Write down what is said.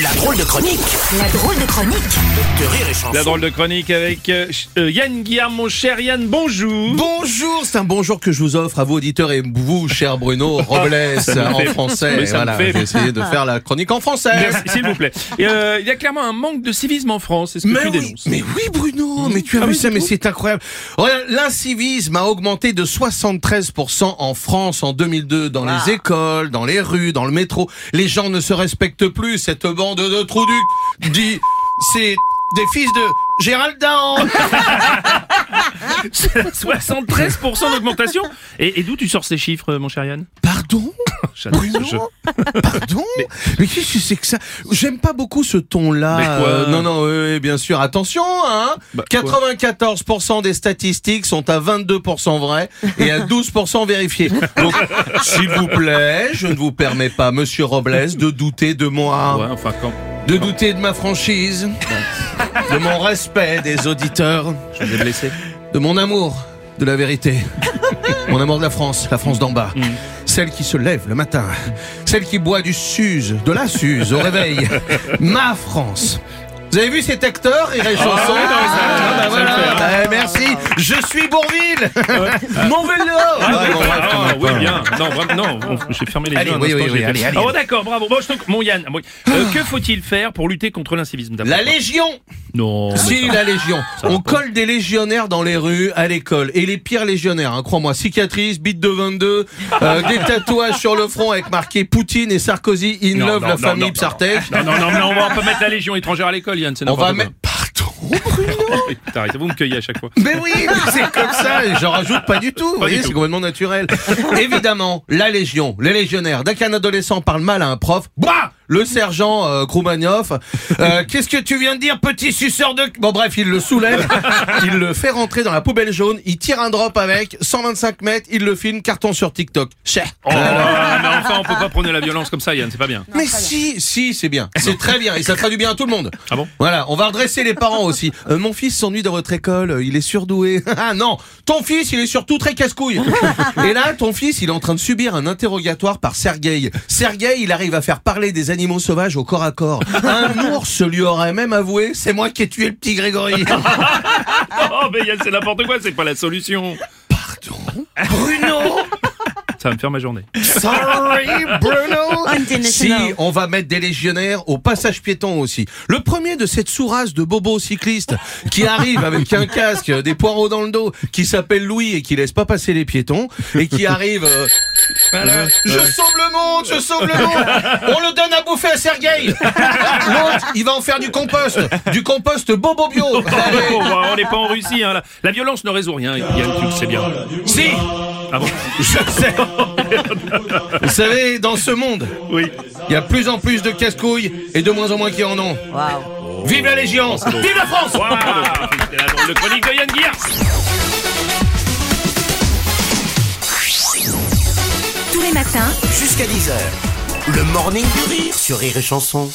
La drôle de chronique La drôle de chronique de Rire et Chanson. La drôle de chronique avec euh, euh, Yann Guillaume, mon cher Yann, bonjour. Bonjour, c'est un bonjour que je vous offre à vous auditeurs et vous, cher Bruno Robles, en fait- français. oui, ça me voilà, fait- j'ai essayé de faire la chronique en français. S'il vous plaît. Et, euh, il y a clairement un manque de civisme en France, c'est ce que Mais tu oui, dénonces. mais oui Bruno, mais tu as Ah vu oui, ça, mais c'est incroyable. L'incivisme a augmenté de 73% en France en 2002 dans les écoles, dans les rues, dans le métro. Les gens ne se respectent plus. Cette bande de trous du dit, c'est des fils de Gérald Dahan. 73% d'augmentation. Et, et d'où tu sors ces chiffres, mon cher Yann? Pardon? J'adore Bruno ce jeu. Pardon Mais, qu'est-ce que c'est que ça J'aime pas beaucoup ce ton-là. Mais Euh, non, non, oui, oui, bien sûr. Attention, hein Bah, quoi 94% des statistiques sont à 22% vraies et à 12% vérifiées. Donc, s'il vous plaît, je ne vous permets pas, Monsieur Robles, de douter de moi, Ouais, enfin, quand de douter de ma franchise, de mon respect des auditeurs, je vous ai blessé. de mon amour de la vérité. Mon amour de la France, la France d'en bas. Mm. Celle qui se lève le matin. Celle qui boit du Suze, de la Suze au réveil. Ma France. Vous avez vu cet acteur chanson ça- Ah, fait, hein. Bah, Merci. Je suis Bourville. Mon vélo. Ah, ah. Non, non, on- j'ai fermé les Allez, yeux. oui, allez, allez. Oh, d'accord, bravo. Bon, je te- mon Yann. Euh, que faut-il faire pour lutter contre l'incivisme d'abord La Légion. Non. mais Si, la Légion. On pas. colle des légionnaires dans les rues, à l'école. Et les pires légionnaires, hein, crois-moi. Cicatrices, bite de 22, euh, des tatouages sur le front avec marqué Poutine et Sarkozy, in Non, love non, la non, famille non, Psartek. Non, non, non, non, on va pas mettre la Légion étrangère à l'école, Yann, c'est On va quoi. mettre... T'arrêtez, vous me cueillez à chaque fois. Mais oui, mais c'est comme ça, j'en rajoute pas du tout, vous voyez, c'est complètement naturel. Évidemment, la Légion, les légionnaires, dès qu'un adolescent parle mal à un prof, bah le sergent euh, euh, qu'est-ce que tu viens de dire, petit suceur de... Bon bref, il le soulève, il le fait rentrer dans la poubelle jaune, il tire un drop avec, 125 mètres, il le filme, carton sur TikTok. Cher. Oh, mais enfin, on peut pas prôner la violence comme ça, Yann, c'est pas bien. Mais si, si, c'est bien. C'est très bien et ça traduit bien à tout le monde. Ah bon? Voilà, on va redresser les parents aussi. Euh, mon fils s'ennuie dans votre école, il est surdoué. ah non, ton fils, il est surtout très casse-couille. et là, ton fils, il est en train de subir un interrogatoire par Sergueï. Sergueï, il arrive à faire parler des animaux sauvages au corps à corps. Un ours lui aurait même avoué, c'est moi qui ai tué le petit Grégory. Oh, mais c'est n'importe quoi, c'est pas la solution. Pardon Bruno Ça va me faire ma journée. Sorry, Bruno. Si, on va mettre des légionnaires au passage piéton aussi. Le premier de cette sourasse de bobos cyclistes qui arrive avec un casque, des poireaux dans le dos, qui s'appelle Louis et qui laisse pas passer les piétons et qui arrive. euh, voilà. Je sauve le monde, je sauve le monde. On le donne à bouffer à Sergueï. L'autre, il va en faire du compost, du compost bobo bio. Oh, Allez. on n'est pas en Russie, hein. La, la violence ne résout rien, Yann, tu le sais bien. Si, Ah bon je sais. Vous savez, dans ce monde, Oui. il y a plus en plus de casse-couilles et de moins en moins qui en ont. Vive la Légion Vive la France C'est la drôle de chronique de Yann Guillard. Jusqu'à 10h. Le morning du rire sur. Rire et Chanson.